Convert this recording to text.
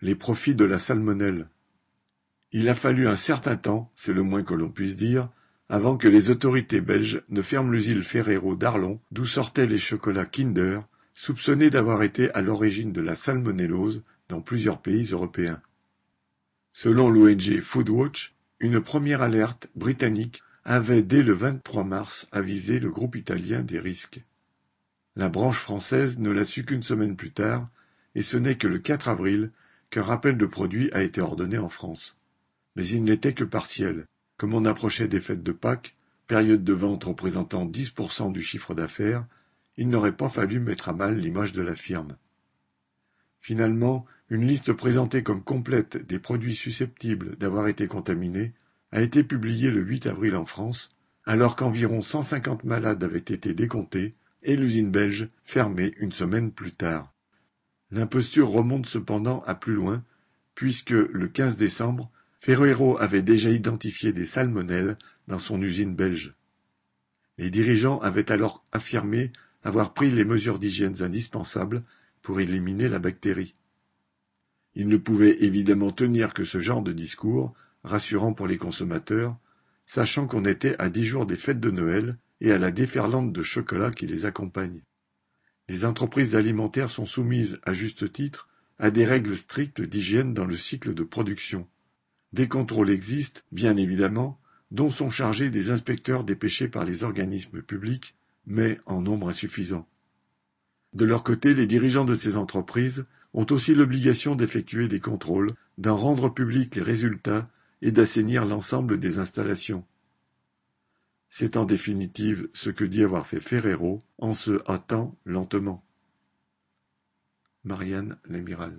Les profits de la salmonelle. Il a fallu un certain temps, c'est le moins que l'on puisse dire, avant que les autorités belges ne ferment l'usine Ferrero d'Arlon, d'où sortaient les chocolats Kinder, soupçonnés d'avoir été à l'origine de la salmonellose dans plusieurs pays européens. Selon l'ONG Foodwatch, une première alerte britannique avait dès le 23 mars avisé le groupe italien des risques. La branche française ne l'a su qu'une semaine plus tard, et ce n'est que le 4 avril qu'un rappel de produit a été ordonné en France. Mais il n'était que partiel. Comme on approchait des fêtes de Pâques, période de vente représentant 10% du chiffre d'affaires, il n'aurait pas fallu mettre à mal l'image de la firme. Finalement, une liste présentée comme complète des produits susceptibles d'avoir été contaminés a été publiée le 8 avril en France, alors qu'environ 150 malades avaient été décomptés et l'usine belge fermée une semaine plus tard. L'imposture remonte cependant à plus loin, puisque, le 15 décembre, Ferrero avait déjà identifié des salmonelles dans son usine belge. Les dirigeants avaient alors affirmé avoir pris les mesures d'hygiène indispensables pour éliminer la bactérie. Ils ne pouvaient évidemment tenir que ce genre de discours, rassurant pour les consommateurs, sachant qu'on était à dix jours des fêtes de Noël et à la déferlante de chocolat qui les accompagne. Les entreprises alimentaires sont soumises, à juste titre, à des règles strictes d'hygiène dans le cycle de production. Des contrôles existent, bien évidemment, dont sont chargés des inspecteurs dépêchés par les organismes publics, mais en nombre insuffisant. De leur côté, les dirigeants de ces entreprises ont aussi l'obligation d'effectuer des contrôles, d'en rendre publics les résultats et d'assainir l'ensemble des installations. C'est en définitive ce que dit avoir fait Ferrero en se hâtant lentement. Marianne l'amiral